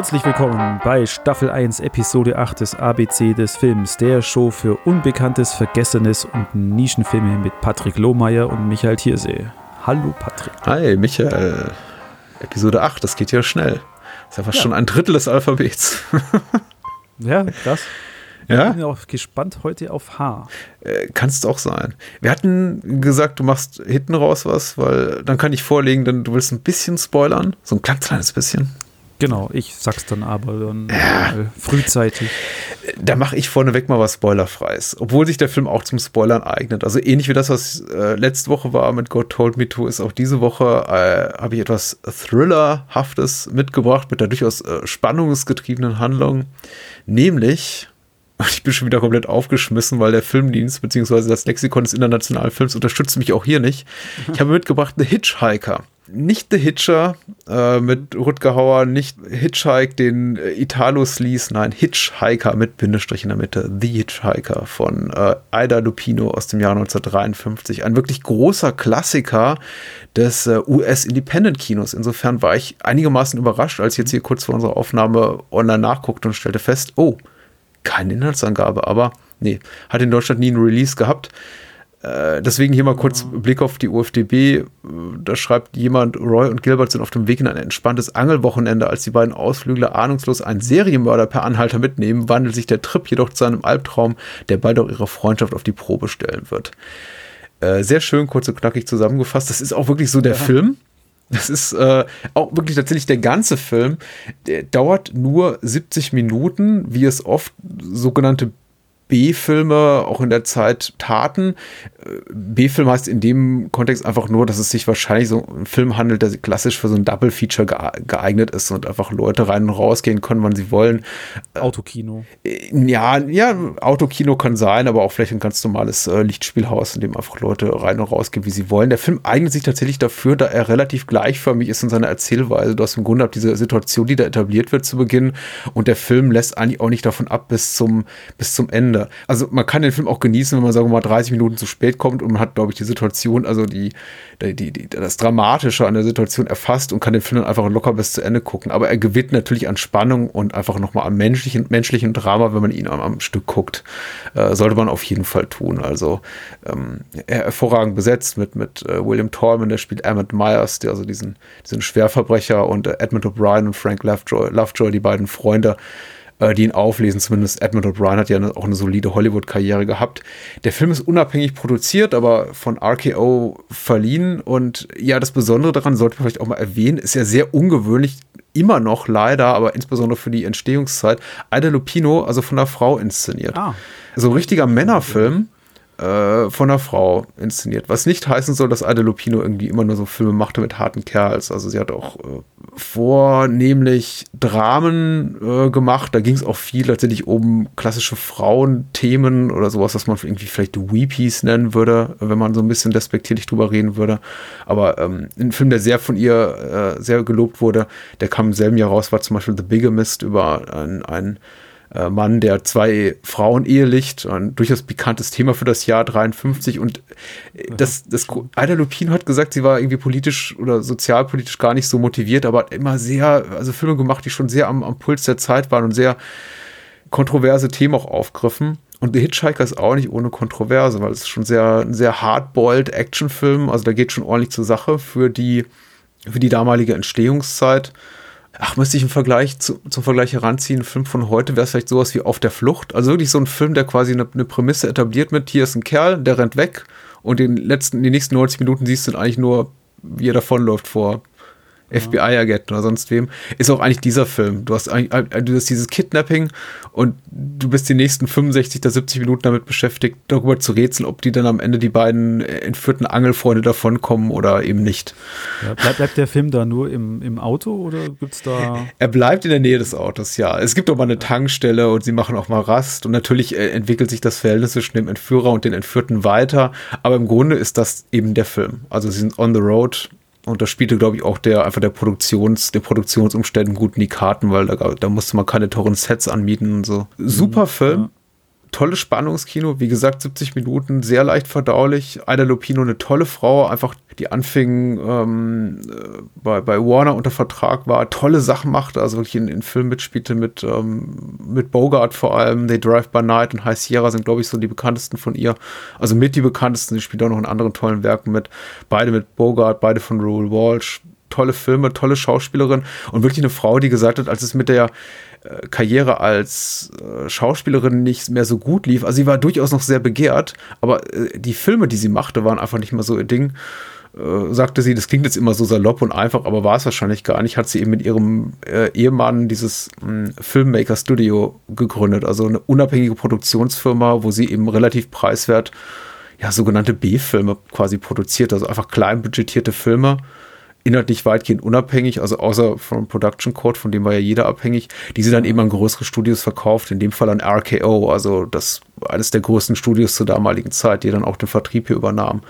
Herzlich willkommen bei Staffel 1, Episode 8 des ABC des Films, der Show für Unbekanntes, Vergessenes und Nischenfilme mit Patrick Lohmeier und Michael Thiersee. Hallo Patrick. Hi Michael. Episode 8, das geht ja schnell. Das ist ja fast ja. schon ein Drittel des Alphabets. ja, krass. Ja? Ich bin auch gespannt heute auf H. Äh, Kannst auch sein. Wir hatten gesagt, du machst hinten raus was, weil dann kann ich vorlegen, denn du willst ein bisschen spoilern. So ein ganz kleines bisschen. Genau, ich sag's dann aber dann ja. äh, frühzeitig. Da mache ich vorneweg mal was Spoilerfreies, obwohl sich der Film auch zum Spoilern eignet. Also ähnlich wie das, was äh, letzte Woche war mit God Told Me To, ist auch diese Woche äh, habe ich etwas Thrillerhaftes mitgebracht mit der durchaus äh, spannungsgetriebenen Handlung, nämlich ich bin schon wieder komplett aufgeschmissen, weil der Filmdienst bzw. das Lexikon des internationalen Films unterstützt mich auch hier nicht. Ich habe mitgebracht The Hitchhiker nicht The Hitcher äh, mit Rutger Hauer, nicht Hitchhike, den äh, Italo-Sleaze, nein, Hitchhiker mit Bindestrich in der Mitte, The Hitchhiker von äh, Ida Lupino aus dem Jahr 1953. Ein wirklich großer Klassiker des äh, US-Independent-Kinos. Insofern war ich einigermaßen überrascht, als ich jetzt hier kurz vor unserer Aufnahme online nachguckte und stellte fest, oh, keine Inhaltsangabe, aber nee, hat in Deutschland nie einen Release gehabt. Äh, deswegen hier mal kurz Blick auf die UFDB. Da schreibt jemand, Roy und Gilbert sind auf dem Weg in ein entspanntes Angelwochenende. Als die beiden Ausflügler ahnungslos einen Serienmörder per Anhalter mitnehmen, wandelt sich der Trip jedoch zu einem Albtraum, der bald auch ihre Freundschaft auf die Probe stellen wird. Äh, sehr schön, kurz und knackig zusammengefasst. Das ist auch wirklich so der ja. Film. Das ist äh, auch wirklich tatsächlich der ganze Film. Der dauert nur 70 Minuten, wie es oft sogenannte B-Filme auch in der Zeit taten. B-Film heißt in dem Kontext einfach nur, dass es sich wahrscheinlich so ein Film handelt, der klassisch für so ein Double-Feature geeignet ist und einfach Leute rein und rausgehen können, wann sie wollen. Autokino. Äh, ja, ja, Autokino kann sein, aber auch vielleicht ein ganz normales äh, Lichtspielhaus, in dem einfach Leute rein und rausgehen, wie sie wollen. Der Film eignet sich tatsächlich dafür, da er relativ gleichförmig ist in seiner Erzählweise. Du hast im Grunde diese Situation, die da etabliert wird zu Beginn und der Film lässt eigentlich auch nicht davon ab bis zum, bis zum Ende. Also man kann den Film auch genießen, wenn man, sagen wir mal, 30 Minuten zu spät kommt und man hat, glaube ich, die Situation, also die, die, die, das Dramatische an der Situation erfasst und kann den Film dann einfach locker bis zu Ende gucken. Aber er gewinnt natürlich an Spannung und einfach nochmal am menschlichen, menschlichen Drama, wenn man ihn am, am Stück guckt. Äh, sollte man auf jeden Fall tun. Also ähm, hervorragend besetzt mit, mit äh, William Tallman, der spielt Emmett Myers, der also diesen, diesen Schwerverbrecher und äh, Edmund O'Brien und Frank Lovejoy, Lovejoy, die beiden Freunde, äh, die ihn auflesen. Zumindest Edmund O'Brien hat ja auch eine solide Hollywood-Karriere gehabt. Der Film ist unabhängig produziert, aber von RKO verliehen. Und ja, das Besondere daran sollte man vielleicht auch mal erwähnen, ist ja sehr ungewöhnlich, immer noch leider, aber insbesondere für die Entstehungszeit, Ida Lupino, also von einer Frau inszeniert. Ah. So ein richtiger Männerfilm äh, von einer Frau inszeniert. Was nicht heißen soll, dass Ida Lupino irgendwie immer nur so Filme machte mit harten Kerls. Also sie hat auch äh, vornehmlich Dramen äh, gemacht. Da ging es auch viel tatsächlich um klassische Frauenthemen oder sowas, was man irgendwie vielleicht Weepies nennen würde, wenn man so ein bisschen despektierlich drüber reden würde. Aber ähm, ein Film, der sehr von ihr äh, sehr gelobt wurde, der kam im selben Jahr raus, war zum Beispiel The Bigamist über einen, einen äh, Mann, der zwei Frauen ehelicht, ein durchaus bekanntes Thema für das Jahr 53 und äh, das, das Ada Lupino hat gesagt, sie war irgendwie politisch oder sozialpolitisch gar nicht so motiviert, aber hat immer sehr, also Filme gemacht, die schon sehr am, am Puls der Zeit waren und sehr kontroverse Themen auch aufgriffen. Und The Hitchhiker ist auch nicht ohne Kontroverse, weil es ist schon sehr, ein sehr hardboiled Actionfilm, also da geht schon ordentlich zur Sache für die, für die damalige Entstehungszeit. Ach, müsste ich einen Vergleich zu, zum Vergleich heranziehen, ein Film von heute wäre es vielleicht sowas wie Auf der Flucht. Also wirklich so ein Film, der quasi eine, eine Prämisse etabliert mit, hier ist ein Kerl, der rennt weg und den letzten, die nächsten 90 Minuten siehst du eigentlich nur, wie er davonläuft vor FBI-Agent oder sonst wem, ist auch eigentlich dieser Film. Du hast, du hast dieses Kidnapping und du bist die nächsten 65 oder 70 Minuten damit beschäftigt, darüber zu rätseln, ob die dann am Ende die beiden entführten Angelfreunde davonkommen oder eben nicht. Ja, bleibt, bleibt der Film da nur im, im Auto oder gibt es da. Er bleibt in der Nähe des Autos, ja. Es gibt auch mal eine Tankstelle und sie machen auch mal Rast und natürlich äh, entwickelt sich das Verhältnis zwischen dem Entführer und den Entführten weiter, aber im Grunde ist das eben der Film. Also sie sind on the road und da spielte, glaube ich, auch der einfach der Produktions, der Produktionsumständen gut in die Karten, weil da, da musste man keine teuren Sets anmieten und so. Super mhm, Film. Ja. Tolles Spannungskino. Wie gesagt, 70 Minuten, sehr leicht verdaulich. Aida Lupino, eine tolle Frau, einfach die anfing ähm, äh, bei, bei Warner unter Vertrag war, tolle Sachen machte, also wirklich in, in Filmen mitspielte mit, ähm, mit Bogart vor allem. They Drive by Night und High Sierra sind, glaube ich, so die bekanntesten von ihr. Also mit die bekanntesten. Sie spielt auch noch in anderen tollen Werken mit. Beide mit Bogart, beide von Rule Walsh. Tolle Filme, tolle Schauspielerin und wirklich eine Frau, die gesagt hat, als es mit der Karriere als äh, Schauspielerin nicht mehr so gut lief. Also sie war durchaus noch sehr begehrt, aber äh, die Filme, die sie machte, waren einfach nicht mehr so ihr Ding. Äh, sagte sie, das klingt jetzt immer so salopp und einfach, aber war es wahrscheinlich gar nicht, hat sie eben mit ihrem äh, Ehemann dieses hm, Filmmaker Studio gegründet, also eine unabhängige Produktionsfirma, wo sie eben relativ preiswert ja sogenannte B-Filme quasi produziert, also einfach klein budgetierte Filme inhaltlich weitgehend unabhängig, also außer vom Production Code, von dem war ja jeder abhängig, die sie dann eben an größere Studios verkauft, in dem Fall an RKO, also das eines der größten Studios zur damaligen Zeit, die dann auch den Vertrieb hier übernahmen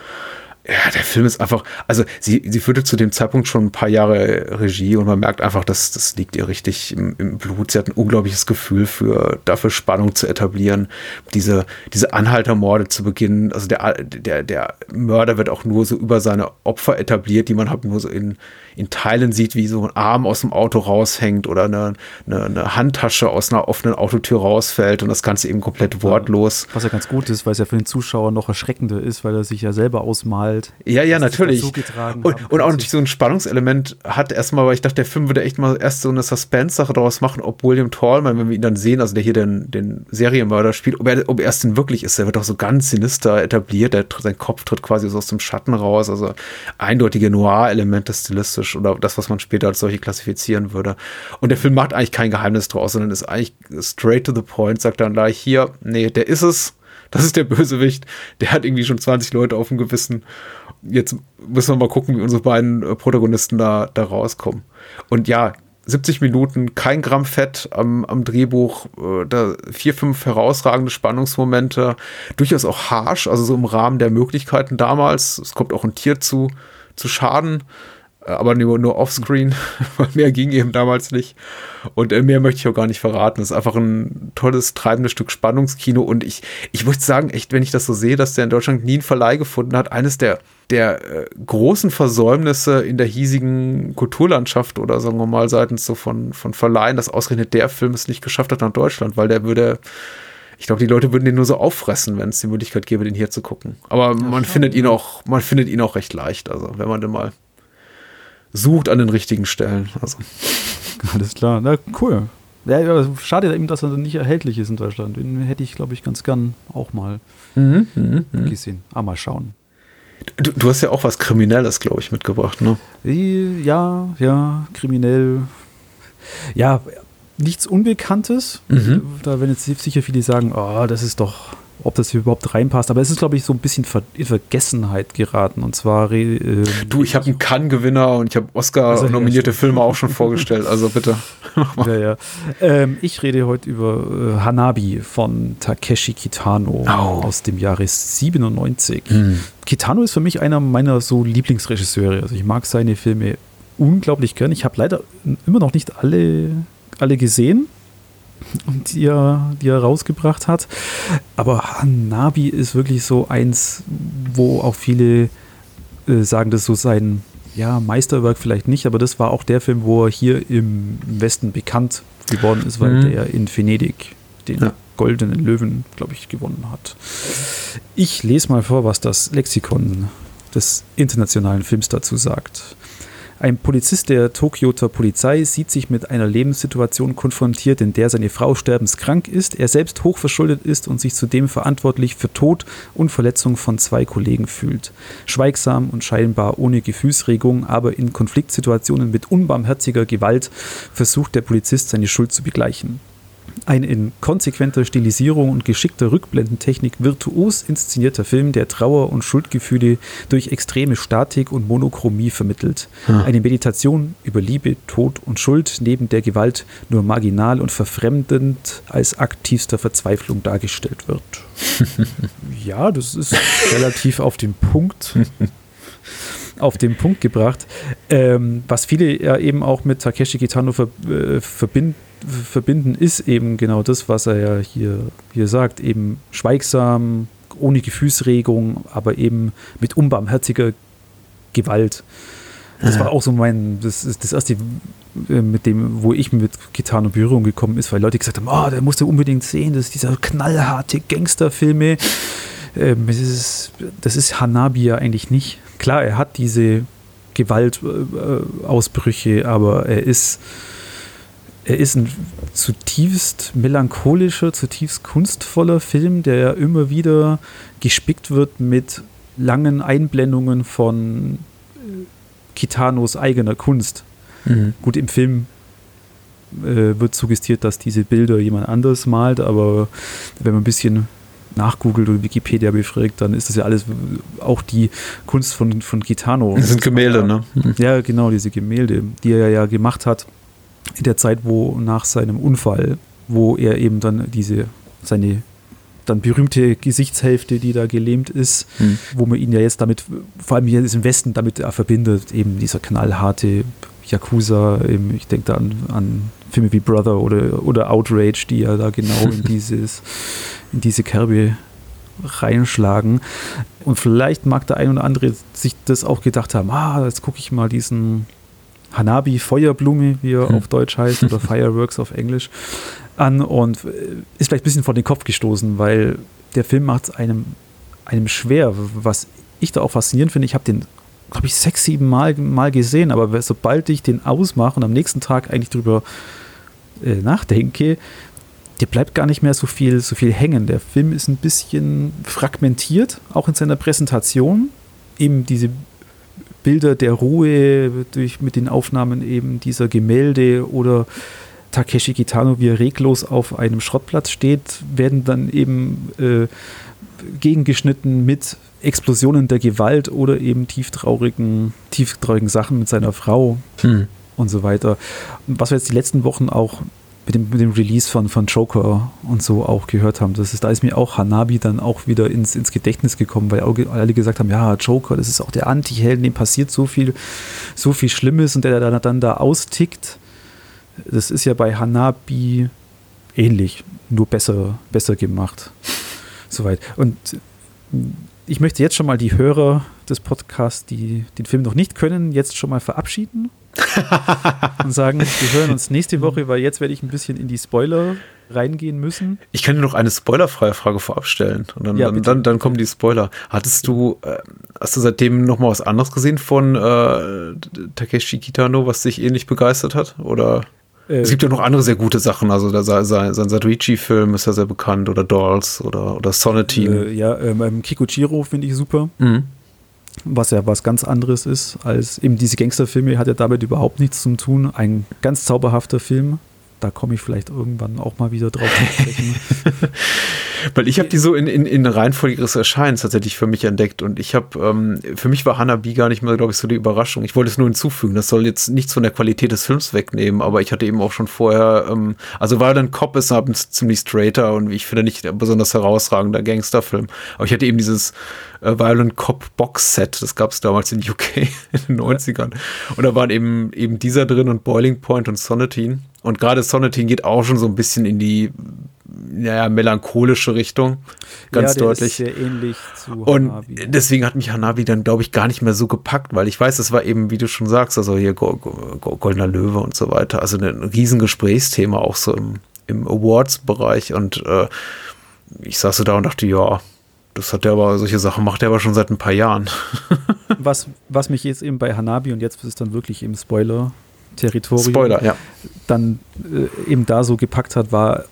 ja, der Film ist einfach, also sie, sie führte zu dem Zeitpunkt schon ein paar Jahre Regie und man merkt einfach, dass das liegt ihr richtig im, im Blut. Sie hat ein unglaubliches Gefühl für, dafür Spannung zu etablieren, diese, diese Anhaltermorde zu beginnen. Also der, der, der Mörder wird auch nur so über seine Opfer etabliert, die man halt nur so in, in Teilen sieht, wie so ein Arm aus dem Auto raushängt oder eine, eine, eine Handtasche aus einer offenen Autotür rausfällt und das Ganze eben komplett wortlos. Was ja ganz gut ist, weil es ja für den Zuschauer noch erschreckender ist, weil er sich ja selber ausmalt. Ja, ja, natürlich. Und, und, auch natürlich so ein Spannungselement hat erstmal, weil ich dachte, der Film würde echt mal erst so eine Suspense-Sache daraus machen, ob William Tallman, wenn wir ihn dann sehen, also der hier den, den Serienmörder spielt, ob er, ob er es denn wirklich ist. Der wird auch so ganz sinister etabliert, der, sein Kopf tritt quasi so aus dem Schatten raus, also eindeutige Noir-Elemente stilistisch Trash oder das, was man später als solche klassifizieren würde. Und der Film macht eigentlich kein Geheimnis draus, sondern ist eigentlich straight to the point, sagt dann gleich hier, nee, der ist es. Das ist der Bösewicht. Der hat irgendwie schon 20 Leute auf dem Gewissen. Jetzt müssen wir mal gucken, wie unsere beiden äh, Protagonisten da, da rauskommen. Und ja, 70 Minuten, kein Gramm Fett am, am Drehbuch, äh, da vier, fünf herausragende Spannungsmomente, durchaus auch harsh, also so im Rahmen der Möglichkeiten damals. Es kommt auch ein Tier zu, zu Schaden. Äh, aber nur, nur offscreen, weil mehr ging eben damals nicht. Und äh, mehr möchte ich auch gar nicht verraten. Es ist einfach ein tolles, treibendes Stück Spannungskino. Und ich, ich muss sagen, echt, wenn ich das so sehe, dass der in Deutschland nie einen Verleih gefunden hat, eines der, der äh, großen Versäumnisse in der hiesigen Kulturlandschaft oder sagen wir mal seitens so von, von Verleihen, dass ausgerechnet der Film es nicht geschafft hat nach Deutschland, weil der würde ich glaube, die Leute würden den nur so auffressen, wenn es die Möglichkeit gäbe, den hier zu gucken. Aber ja, man findet ihn auch, man findet ihn auch recht leicht. Also, wenn man den mal sucht an den richtigen Stellen. Also. Alles klar, na cool. Ja, schade eben, dass er nicht erhältlich ist in Deutschland. Den hätte ich, glaube ich, ganz gern auch mal mhm, mh, mh. gesehen. Aber mal schauen. Du, du, hast ja auch was Kriminelles, glaube ich, mitgebracht, ne? Ja, ja, kriminell. Ja, nichts Unbekanntes. Mhm. Da werden jetzt sicher viele sagen, oh, das ist doch ob das hier überhaupt reinpasst. Aber es ist, glaube ich, so ein bisschen in Vergessenheit geraten. Und zwar. Äh, du, ich habe einen Cannes-Gewinner und ich habe Oscar-nominierte also, ja, Filme auch schon vorgestellt. Also bitte. ja, ja. Ähm, ich rede heute über äh, Hanabi von Takeshi Kitano oh. aus dem Jahre 97. Mhm. Kitano ist für mich einer meiner so Lieblingsregisseure. Also ich mag seine Filme unglaublich gern. Ich habe leider immer noch nicht alle, alle gesehen die er, die er rausgebracht hat. Aber Hanabi ist wirklich so eins, wo auch viele äh, sagen, das so sein ja, Meisterwerk vielleicht nicht, aber das war auch der Film, wo er hier im Westen bekannt geworden ist, weil mhm. der in Venedig den ja. goldenen Löwen, glaube ich, gewonnen hat. Ich lese mal vor, was das Lexikon des internationalen Films dazu sagt. Ein Polizist der Tokioter Polizei sieht sich mit einer Lebenssituation konfrontiert, in der seine Frau sterbenskrank ist, er selbst hochverschuldet ist und sich zudem verantwortlich für Tod und Verletzung von zwei Kollegen fühlt. Schweigsam und scheinbar ohne Gefühlsregung, aber in Konfliktsituationen mit unbarmherziger Gewalt versucht der Polizist seine Schuld zu begleichen. Ein in konsequenter Stilisierung und geschickter Rückblendentechnik virtuos inszenierter Film, der Trauer und Schuldgefühle durch extreme Statik und Monochromie vermittelt. Ja. Eine Meditation über Liebe, Tod und Schuld neben der Gewalt nur marginal und verfremdend als aktivster Verzweiflung dargestellt wird. ja, das ist relativ auf den Punkt. auf den Punkt gebracht. Ähm, was viele ja eben auch mit Takeshi Kitano ver äh, verbinden, verbinden, ist eben genau das, was er ja hier, hier sagt, eben schweigsam, ohne Gefühlsregung, aber eben mit unbarmherziger Gewalt. Das war auch so mein, das ist das erste, äh, mit dem, wo ich mit Gitarren in Berührung gekommen ist, weil Leute gesagt haben, oh, der musste unbedingt sehen, das ist dieser knallharte Gangsterfilme. Ähm, das, ist, das ist Hanabi ja eigentlich nicht. Klar, er hat diese Gewaltausbrüche, aber er ist, er ist ein zutiefst melancholischer, zutiefst kunstvoller Film, der ja immer wieder gespickt wird mit langen Einblendungen von Kitanos eigener Kunst. Mhm. Gut, im Film äh, wird suggestiert, dass diese Bilder jemand anders malt, aber wenn man ein bisschen nachgoogelt oder Wikipedia befragt, dann ist das ja alles auch die Kunst von, von Kitano. Das sind Gemälde, ne? Mhm. Ja, genau, diese Gemälde, die er ja gemacht hat in der Zeit, wo nach seinem Unfall, wo er eben dann diese, seine dann berühmte Gesichtshälfte, die da gelähmt ist, hm. wo man ihn ja jetzt damit, vor allem hier im Westen, damit er verbindet, eben dieser knallharte Yakuza, eben, ich denke da an, an Filme wie Brother oder, oder Outrage, die ja da genau in, dieses, in diese Kerbe reinschlagen. Und vielleicht mag der ein oder andere sich das auch gedacht haben, ah, jetzt gucke ich mal diesen Hanabi Feuerblume, wie er hm. auf Deutsch heißt, oder Fireworks auf Englisch, an und ist vielleicht ein bisschen vor den Kopf gestoßen, weil der Film macht es einem, einem schwer. Was ich da auch faszinierend finde, ich habe den, glaube ich, sechs, sieben Mal, Mal gesehen, aber sobald ich den ausmache und am nächsten Tag eigentlich drüber äh, nachdenke, der bleibt gar nicht mehr so viel, so viel hängen. Der Film ist ein bisschen fragmentiert, auch in seiner Präsentation. Eben diese Bilder der Ruhe durch, mit den Aufnahmen eben dieser Gemälde oder Takeshi Kitano, wie er reglos auf einem Schrottplatz steht, werden dann eben äh, gegengeschnitten mit Explosionen der Gewalt oder eben tieftraurigen, tieftraurigen Sachen mit seiner Frau hm. und so weiter. Was wir jetzt die letzten Wochen auch mit dem, mit dem Release von, von Joker und so auch gehört haben. Das ist, da ist mir auch Hanabi dann auch wieder ins, ins Gedächtnis gekommen, weil alle gesagt haben, ja, Joker, das ist auch der Anti-Helden, dem passiert so viel, so viel Schlimmes und der dann, dann da austickt. Das ist ja bei Hanabi ähnlich, nur besser, besser gemacht. Soweit. Und ich möchte jetzt schon mal die Hörer des Podcasts, die den Film noch nicht können, jetzt schon mal verabschieden und sagen, wir hören uns nächste Woche, weil jetzt werde ich ein bisschen in die Spoiler reingehen müssen. Ich kann dir noch eine spoilerfreie Frage vorab stellen. Und dann, ja, dann, dann, dann, kommen die Spoiler. Hattest du, äh, hast du seitdem noch mal was anderes gesehen von äh, Takeshi Kitano, was dich ähnlich begeistert hat? Oder? Äh, es gibt ja noch andere sehr gute Sachen. Also der, sein, sein Satuichi-Film ist ja sehr bekannt. Oder Dolls oder, oder Sonatine. Äh, ja, ähm, Kikuchiro finde ich super. Mhm was ja was ganz anderes ist als eben diese Gangsterfilme, hat ja damit überhaupt nichts zu tun. Ein ganz zauberhafter Film. Da komme ich vielleicht irgendwann auch mal wieder drauf zu sprechen. Weil ich habe die so in, in, in Reihenfolge ihres Erscheinens tatsächlich für mich entdeckt und ich habe, ähm, für mich war Hanabi gar nicht mehr, glaube ich, so die Überraschung. Ich wollte es nur hinzufügen. Das soll jetzt nichts von der Qualität des Films wegnehmen, aber ich hatte eben auch schon vorher, ähm, also Violent Cop ist abends ziemlich straighter und ich finde nicht besonders herausragender Gangsterfilm. Aber ich hatte eben dieses äh, Violent Cop Box Set. Das gab es damals in UK in den 90ern. Und da waren eben, eben dieser drin und Boiling Point und Sonatine. Und gerade Sonatine geht auch schon so ein bisschen in die naja, melancholische Richtung. Ganz ja, deutlich. sehr ähnlich zu Und Hanabi. deswegen hat mich Hanabi dann, glaube ich, gar nicht mehr so gepackt, weil ich weiß, das war eben, wie du schon sagst, also hier Goldener Löwe und so weiter. Also ein Riesengesprächsthema auch so im, im Awards-Bereich. Und äh, ich saß so da und dachte, ja, das hat er aber, solche Sachen macht er aber schon seit ein paar Jahren. was, was mich jetzt eben bei Hanabi und jetzt ist es dann wirklich im Spoiler-Territorium, Spoiler, ja. dann äh, eben da so gepackt hat, war,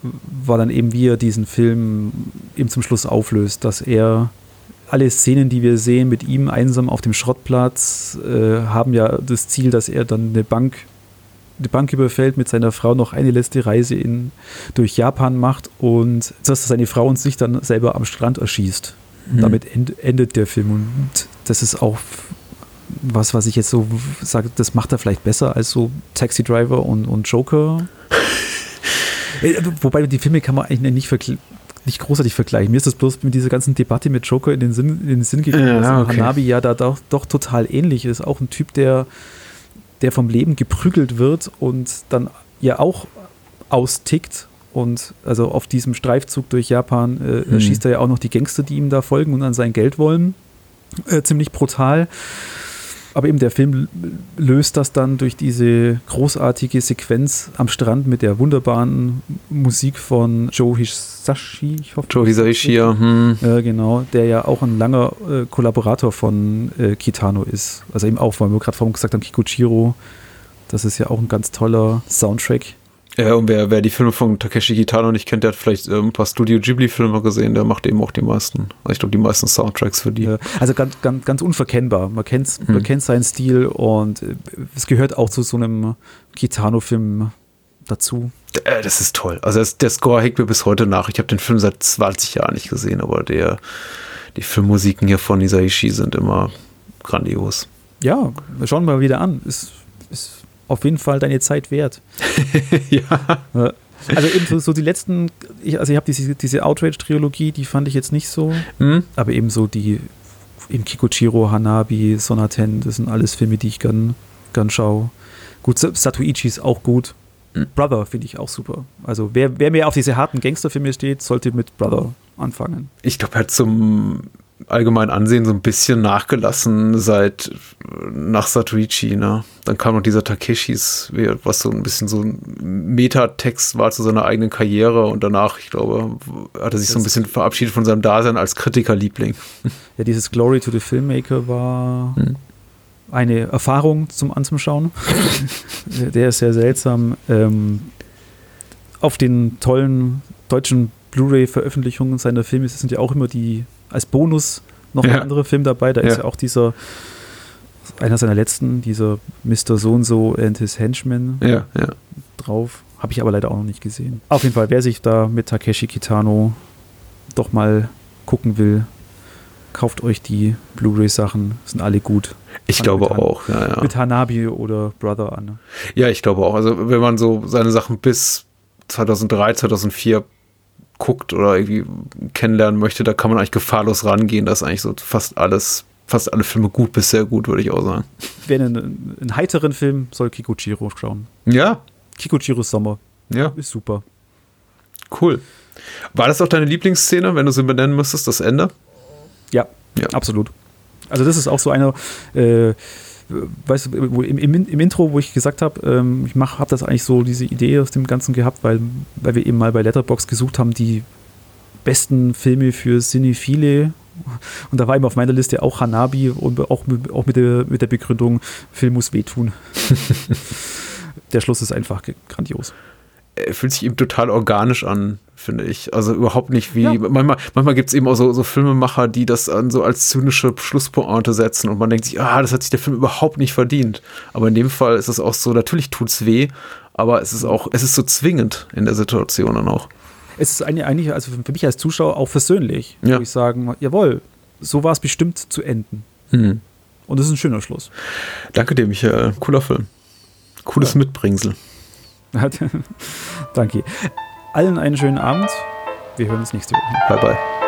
war dann eben, wie er diesen Film eben zum Schluss auflöst, dass er alle Szenen, die wir sehen mit ihm einsam auf dem Schrottplatz, äh, haben ja das Ziel, dass er dann eine Bank die Bank überfällt, mit seiner Frau noch eine letzte Reise in, durch Japan macht und dass seine Frau und sich dann selber am Strand erschießt. Mhm. Damit end, endet der Film und das ist auch was, was ich jetzt so sage, das macht er vielleicht besser als so Taxi Driver und, und Joker. Äh, wobei die Filme kann man eigentlich nicht nicht großartig vergleichen. Mir ist das bloß mit dieser ganzen Debatte mit Joker in den Sinn, in den Sinn gekommen, ja, dass okay. Hanabi ja da doch, doch total ähnlich ist. Auch ein Typ, der der vom Leben geprügelt wird und dann ja auch austickt. Und also auf diesem Streifzug durch Japan äh, mhm. schießt er ja auch noch die Gangster, die ihm da folgen und an sein Geld wollen. Äh, ziemlich brutal. Aber eben der Film löst das dann durch diese großartige Sequenz am Strand mit der wunderbaren Musik von Joe Hisashi. Ich hoffe, Joe Hisashi, ja. Hm. Äh, genau, der ja auch ein langer äh, Kollaborator von äh, Kitano ist. Also eben auch, weil wir gerade vorhin gesagt haben, Kikuchiro. Das ist ja auch ein ganz toller Soundtrack. Ja, und wer, wer die Filme von Takeshi Kitano nicht kennt, der hat vielleicht äh, ein paar Studio Ghibli-Filme gesehen, der macht eben auch die meisten, also ich glaube, die meisten Soundtracks für die. Also ganz, ganz, ganz unverkennbar. Man kennt, hm. man kennt seinen Stil und äh, es gehört auch zu so einem Kitano-Film dazu. Äh, das ist toll. Also der Score hängt mir bis heute nach. Ich habe den Film seit 20 Jahren nicht gesehen, aber der, die Filmmusiken hier von Isaichi sind immer grandios. Ja, schauen wir mal wieder an. Ist, ist auf jeden Fall deine Zeit wert. ja. Also eben so, so die letzten, ich, also ich habe diese, diese Outrage-Trilogie, die fand ich jetzt nicht so, mhm. aber eben so die im Kikuchiro, Hanabi, Sonaten, das sind alles Filme, die ich gern, gern schaue. Gut, Satuichi ist auch gut. Mhm. Brother finde ich auch super. Also wer, wer mehr auf diese harten Gangsterfilme steht, sollte mit Brother anfangen. Ich glaube halt zum allgemein Ansehen so ein bisschen nachgelassen seit nach Satuichi, ne? Dann kam noch dieser Takeshis, was so ein bisschen so ein Metatext war zu seiner eigenen Karriere und danach, ich glaube, hat er sich so ein bisschen verabschiedet von seinem Dasein als Kritikerliebling. Ja, dieses Glory to the Filmmaker war hm. eine Erfahrung zum Anzuschauen. Der ist sehr seltsam. Ähm, auf den tollen deutschen Blu-ray-Veröffentlichungen seiner Filme sind ja auch immer die als Bonus noch ja. ein anderer Film dabei. Da ja. ist ja auch dieser, einer seiner letzten, dieser Mr. So und so and his Henchman ja, ja. drauf. Habe ich aber leider auch noch nicht gesehen. Auf jeden Fall, wer sich da mit Takeshi Kitano doch mal gucken will, kauft euch die Blu-ray-Sachen, sind alle gut. Ich glaube auch, ja, ja. Mit Hanabi oder Brother an. Ja, ich glaube auch. Also wenn man so seine Sachen bis 2003, 2004 guckt oder irgendwie kennenlernen möchte, da kann man eigentlich gefahrlos rangehen. Das ist eigentlich so fast alles, fast alle Filme gut bis sehr gut, würde ich auch sagen. Wer einen, einen heiteren Film soll Kikuchiro schauen. Ja. Kikuchiros Sommer. Ja. Ist super. Cool. War das auch deine Lieblingsszene, wenn du sie benennen müsstest, das Ende? Ja, ja. absolut. Also das ist auch so eine, äh, weißt du, im, im, im, Intro, wo ich gesagt habe, ähm, ich habe das eigentlich so diese Idee aus dem Ganzen gehabt, weil, weil wir eben mal bei Letterbox gesucht haben, die besten Filme für Cinephile. Und da war eben auf meiner Liste auch Hanabi und auch, auch mit, der, mit der Begründung, Film muss wehtun. der Schluss ist einfach grandios. Er fühlt sich eben total organisch an, finde ich. Also überhaupt nicht wie. Ja. Manchmal, manchmal gibt es eben auch so, so Filmemacher, die das an so als zynische Schlusspointe setzen und man denkt sich, ah, das hat sich der Film überhaupt nicht verdient. Aber in dem Fall ist es auch so, natürlich tut es weh, aber es ist auch, es ist so zwingend in der Situation dann auch. Es ist eigentlich, also für mich als Zuschauer auch versöhnlich, ja. wo ich sagen, jawohl, so war es bestimmt zu enden. Mhm. Und das ist ein schöner Schluss. Danke dir, Michael. Cooler Film. Cooles ja. Mitbringsel. Danke. Allen einen schönen Abend. Wir hören uns nächste Woche. Bye, bye.